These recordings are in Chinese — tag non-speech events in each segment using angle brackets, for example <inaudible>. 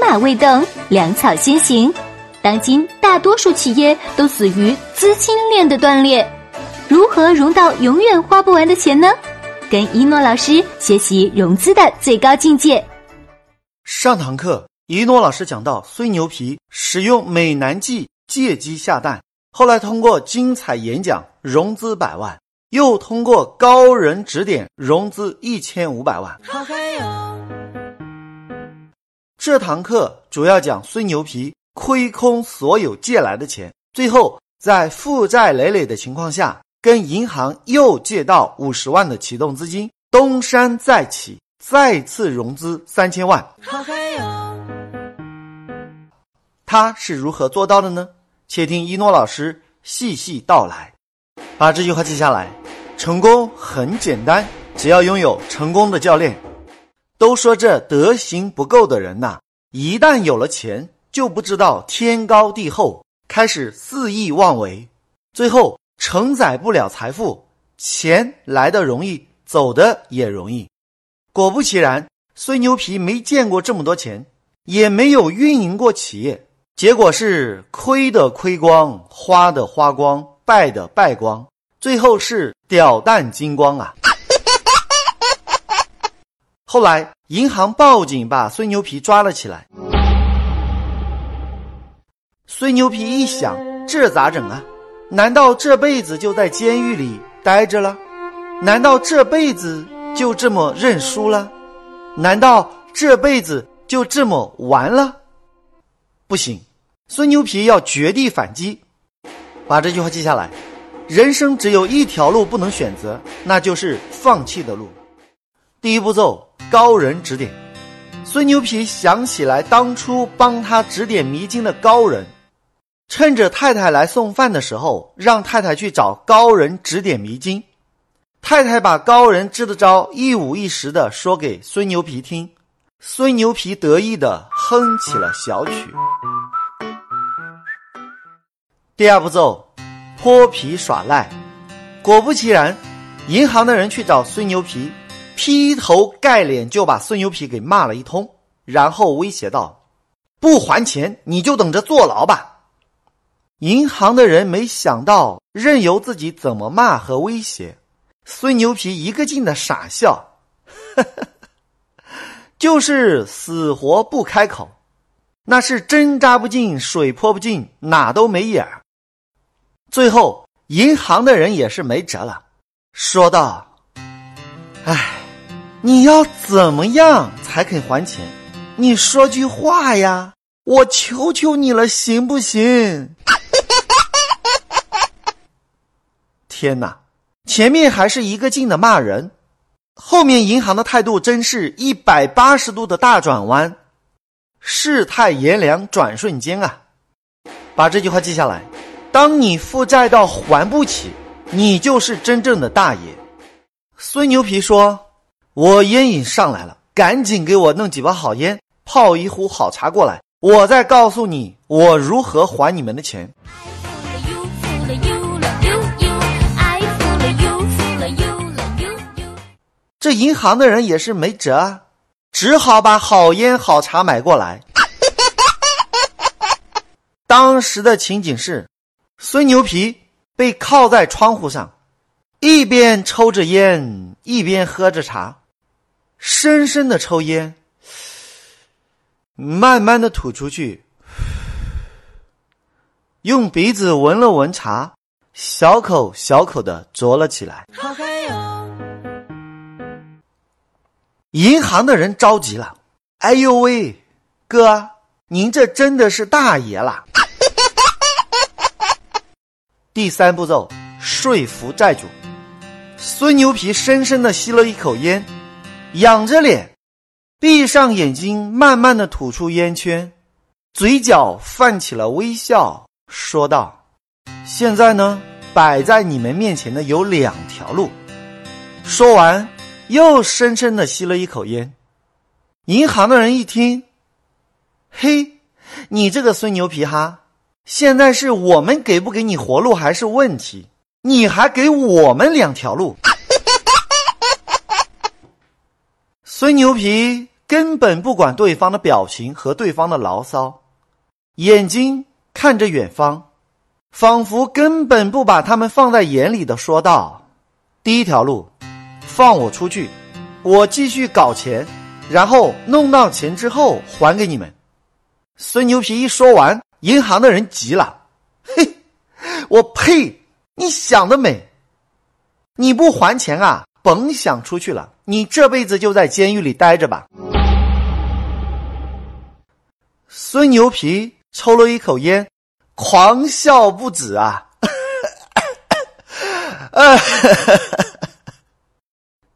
马未动，粮草先行。当今大多数企业都死于资金链的断裂，如何融到永远花不完的钱呢？跟一诺老师学习融资的最高境界。上堂课，一诺老师讲到，孙牛皮使用美男计借鸡下蛋，后来通过精彩演讲融资百万，又通过高人指点融资一千五百万。这堂课主要讲孙牛皮。亏空所有借来的钱，最后在负债累累的情况下，跟银行又借到五十万的启动资金，东山再起，再次融资三千万。他是如何做到的呢？且听一诺老师细细道来。把这句话记下来：成功很简单，只要拥有成功的教练。都说这德行不够的人呐，一旦有了钱。就不知道天高地厚，开始肆意妄为，最后承载不了财富，钱来的容易，走的也容易。果不其然，孙牛皮没见过这么多钱，也没有运营过企业，结果是亏的亏光，花的花光，败的败光，最后是屌蛋精光啊！后来银行报警，把孙牛皮抓了起来。孙牛皮一想，这咋整啊？难道这辈子就在监狱里待着了？难道这辈子就这么认输了？难道这辈子就这么完了？不行，孙牛皮要绝地反击。把这句话记下来：人生只有一条路不能选择，那就是放弃的路。第一步骤，高人指点。孙牛皮想起来当初帮他指点迷津的高人。趁着太太来送饭的时候，让太太去找高人指点迷津。太太把高人支的招一五一十的说给孙牛皮听，孙牛皮得意的哼起了小曲。第二步骤，泼皮耍赖。果不其然，银行的人去找孙牛皮，劈头盖脸就把孙牛皮给骂了一通，然后威胁道：“不还钱，你就等着坐牢吧。”银行的人没想到，任由自己怎么骂和威胁，孙牛皮一个劲的傻笑，<laughs> 就是死活不开口，那是针扎不进，水泼不进，哪都没眼儿。最后，银行的人也是没辙了，说道：“哎，你要怎么样才肯还钱？你说句话呀，我求求你了，行不行？” <laughs> 天哪！前面还是一个劲的骂人，后面银行的态度真是一百八十度的大转弯，世态炎凉转瞬间啊！把这句话记下来：当你负债到还不起，你就是真正的大爷。孙牛皮说：“我烟瘾上来了，赶紧给我弄几包好烟，泡一壶好茶过来，我再告诉你我如何还你们的钱。”这银行的人也是没辙啊，只好把好烟好茶买过来。<laughs> 当时的情景是，孙牛皮被靠在窗户上，一边抽着烟，一边喝着茶，深深的抽烟，慢慢的吐出去，用鼻子闻了闻茶，小口小口的啄了起来。好嗨哟银行的人着急了，哎呦喂，哥，您这真的是大爷了！<laughs> 第三步骤，说服债主。孙牛皮深深的吸了一口烟，仰着脸，闭上眼睛，慢慢的吐出烟圈，嘴角泛起了微笑，说道：“现在呢，摆在你们面前的有两条路。”说完。又深深的吸了一口烟，银行的人一听，嘿，你这个孙牛皮哈，现在是我们给不给你活路还是问题？你还给我们两条路。孙牛皮根本不管对方的表情和对方的牢骚，眼睛看着远方，仿佛根本不把他们放在眼里的说道：“第一条路，放我出去，我继续搞钱，然后弄到钱之后还给你们。”孙牛皮一说完，银行的人急了：“嘿，我呸！你想得美！你不还钱啊，甭想出去了，你这辈子就在监狱里待着吧。”孙牛皮抽了一口烟，狂笑不止啊！<laughs>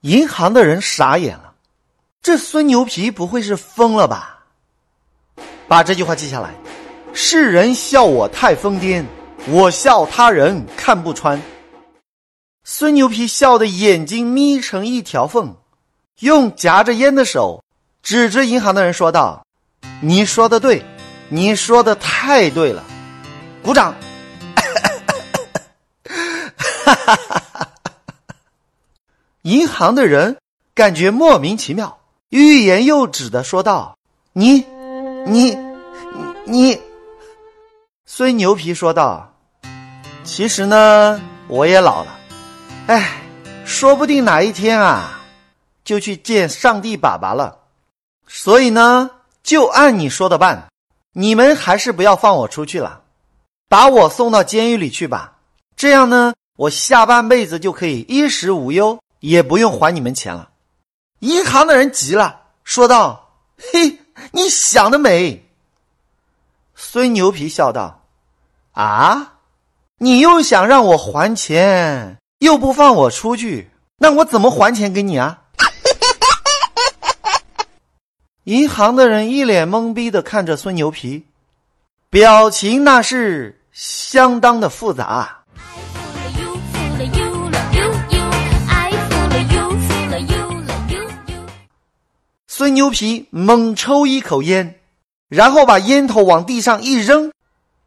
银行的人傻眼了，这孙牛皮不会是疯了吧？把这句话记下来：世人笑我太疯癫，我笑他人看不穿。孙牛皮笑的眼睛眯成一条缝，用夹着烟的手指着银行的人说道：“你说的对，你说的太对了，鼓掌！”哈哈哈哈银行的人感觉莫名其妙，欲言又止的说道：“你。”你，你，孙牛皮说道：“其实呢，我也老了，哎，说不定哪一天啊，就去见上帝爸爸了。所以呢，就按你说的办。你们还是不要放我出去了，把我送到监狱里去吧。这样呢，我下半辈子就可以衣食无忧，也不用还你们钱了。”银行的人急了，说道：“嘿。”你想得美！孙牛皮笑道：“啊，你又想让我还钱，又不放我出去，那我怎么还钱给你啊？” <laughs> 银行的人一脸懵逼的看着孙牛皮，表情那是相当的复杂。孙牛皮猛抽一口烟，然后把烟头往地上一扔，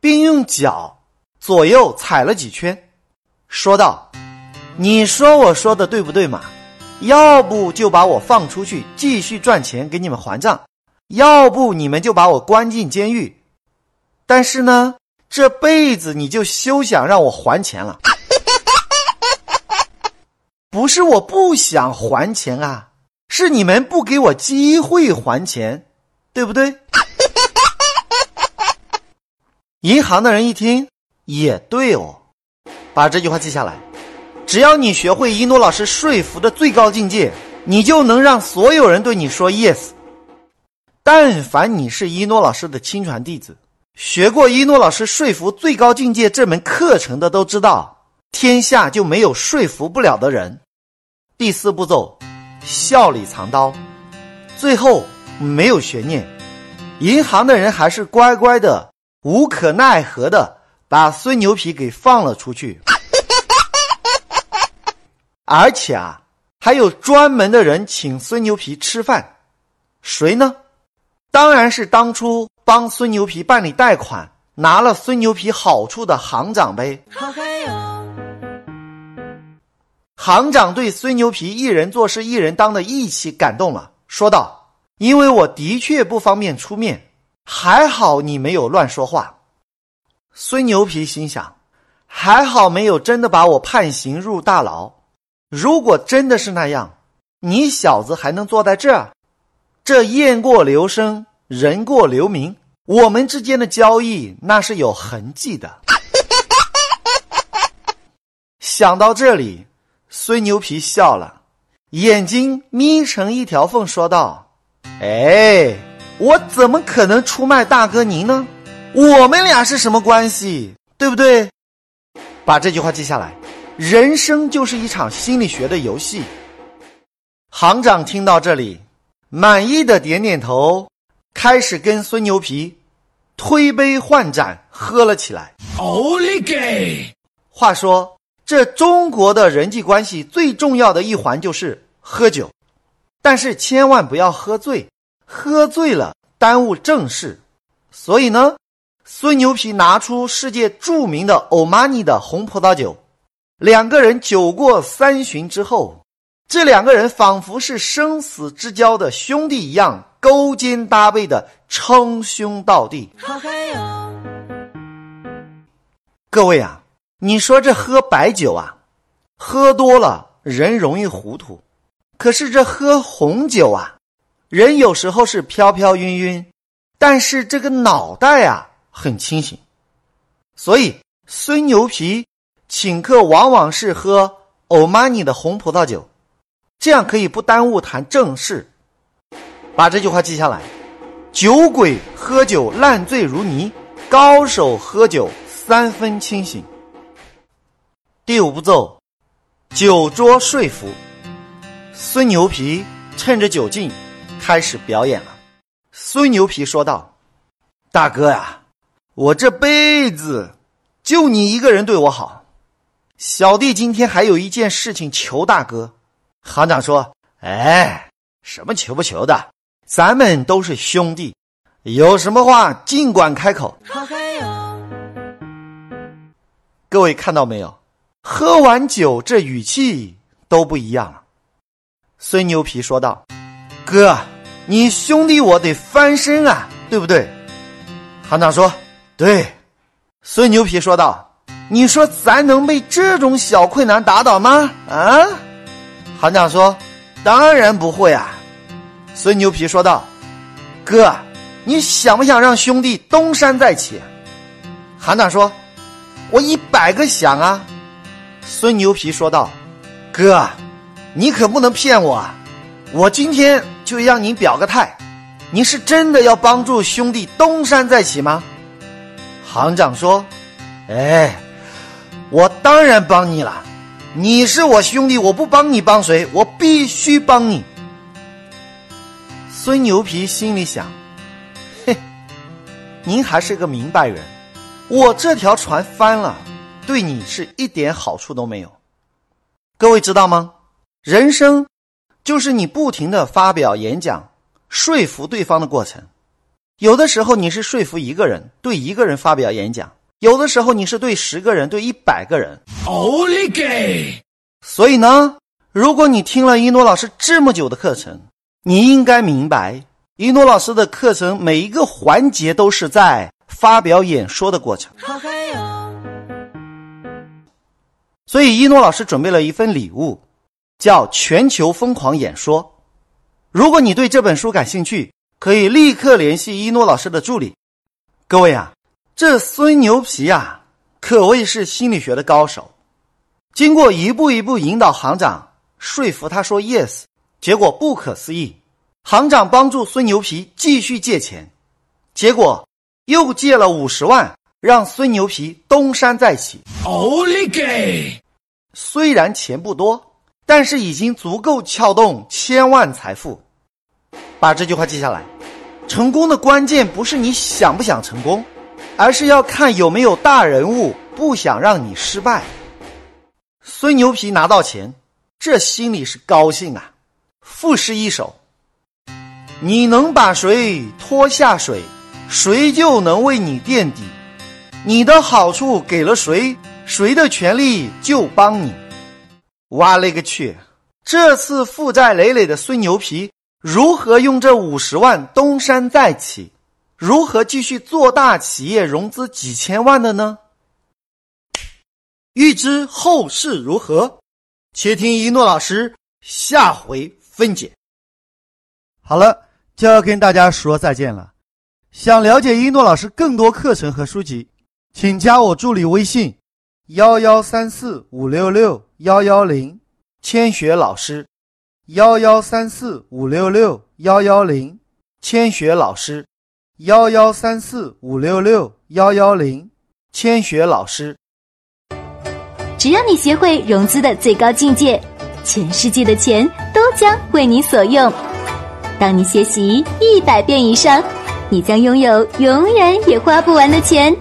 并用脚左右踩了几圈，说道：“你说我说的对不对嘛？要不就把我放出去继续赚钱给你们还账，要不你们就把我关进监狱。但是呢，这辈子你就休想让我还钱了。<laughs> 不是我不想还钱啊。”是你们不给我机会还钱，对不对？<laughs> 银行的人一听也对哦，把这句话记下来。只要你学会一诺老师说服的最高境界，你就能让所有人对你说 yes。但凡你是一诺老师的亲传弟子，学过一诺老师说服最高境界这门课程的，都知道天下就没有说服不了的人。第四步骤。笑里藏刀，最后没有悬念，银行的人还是乖乖的、无可奈何的把孙牛皮给放了出去。而且啊，还有专门的人请孙牛皮吃饭，谁呢？当然是当初帮孙牛皮办理贷款、拿了孙牛皮好处的行长呗。行长对孙牛皮一人做事一人当的义气感动了，说道：“因为我的确不方便出面，还好你没有乱说话。”孙牛皮心想：“还好没有真的把我判刑入大牢。如果真的是那样，你小子还能坐在这儿？这雁过留声，人过留名，我们之间的交易那是有痕迹的。<laughs> ”想到这里。孙牛皮笑了，眼睛眯成一条缝，说道：“哎，我怎么可能出卖大哥您呢？我们俩是什么关系？对不对？把这句话记下来。人生就是一场心理学的游戏。”行长听到这里，满意的点点头，开始跟孙牛皮推杯换盏喝了起来。奥利给！话说。这中国的人际关系最重要的一环就是喝酒，但是千万不要喝醉，喝醉了耽误正事。所以呢，孙牛皮拿出世界著名的欧玛尼的红葡萄酒，两个人酒过三巡之后，这两个人仿佛是生死之交的兄弟一样，勾肩搭背的称兄道弟。各位啊，你说这喝白酒啊，喝多了人容易糊涂，可是这喝红酒啊，人有时候是飘飘晕晕，但是这个脑袋啊很清醒。所以孙牛皮请客往往是喝欧玛尼的红葡萄酒，这样可以不耽误谈正事。把这句话记下来：酒鬼喝酒烂醉如泥，高手喝酒。三分清醒。第五步骤，酒桌说服。孙牛皮趁着酒劲开始表演了。孙牛皮说道：“大哥呀，我这辈子就你一个人对我好。小弟今天还有一件事情求大哥。”行长说：“哎，什么求不求的？咱们都是兄弟，有什么话尽管开口。”各位看到没有？喝完酒，这语气都不一样了。孙牛皮说道：“哥，你兄弟我得翻身啊，对不对？”行长说：“对。”孙牛皮说道：“你说咱能被这种小困难打倒吗？”啊？行长说：“当然不会啊。”孙牛皮说道：“哥，你想不想让兄弟东山再起？”行长说。我一百个想啊！孙牛皮说道：“哥，你可不能骗我啊！我今天就让你表个态，你是真的要帮助兄弟东山再起吗？”行长说：“哎，我当然帮你了，你是我兄弟，我不帮你帮谁？我必须帮你。”孙牛皮心里想：“嘿，您还是个明白人。”我这条船翻了，对你是一点好处都没有。各位知道吗？人生就是你不停的发表演讲，说服对方的过程。有的时候你是说服一个人，对一个人发表演讲；有的时候你是对十个人，对一百个人。奥利给！所以呢，如果你听了一诺老师这么久的课程，你应该明白，一诺老师的课程每一个环节都是在。发表演说的过程，所以一诺老师准备了一份礼物，叫《全球疯狂演说》。如果你对这本书感兴趣，可以立刻联系一诺老师的助理。各位啊，这孙牛皮啊，可谓是心理学的高手。经过一步一步引导行长说服他说 yes，结果不可思议，行长帮助孙牛皮继续借钱，结果。又借了五十万，让孙牛皮东山再起。奥利给！虽然钱不多，但是已经足够撬动千万财富。把这句话记下来：成功的关键不是你想不想成功，而是要看有没有大人物不想让你失败。孙牛皮拿到钱，这心里是高兴啊！赋诗一首：你能把谁拖下水？谁就能为你垫底，你的好处给了谁，谁的权利就帮你。哇嘞个去！这次负债累累的孙牛皮如何用这五十万东山再起？如何继续做大企业，融资几千万的呢？欲知后事如何，且听一诺老师下回分解。好了，就要跟大家说再见了。想了解一诺老师更多课程和书籍，请加我助理微信：幺幺三四五六六幺幺零，千雪老师；幺幺三四五六六幺幺零，千雪老师；幺幺三四五六六幺幺零，千雪老师。只要你学会融资的最高境界，全世界的钱都将为你所用。当你学习一百遍以上。你将拥有永远也花不完的钱。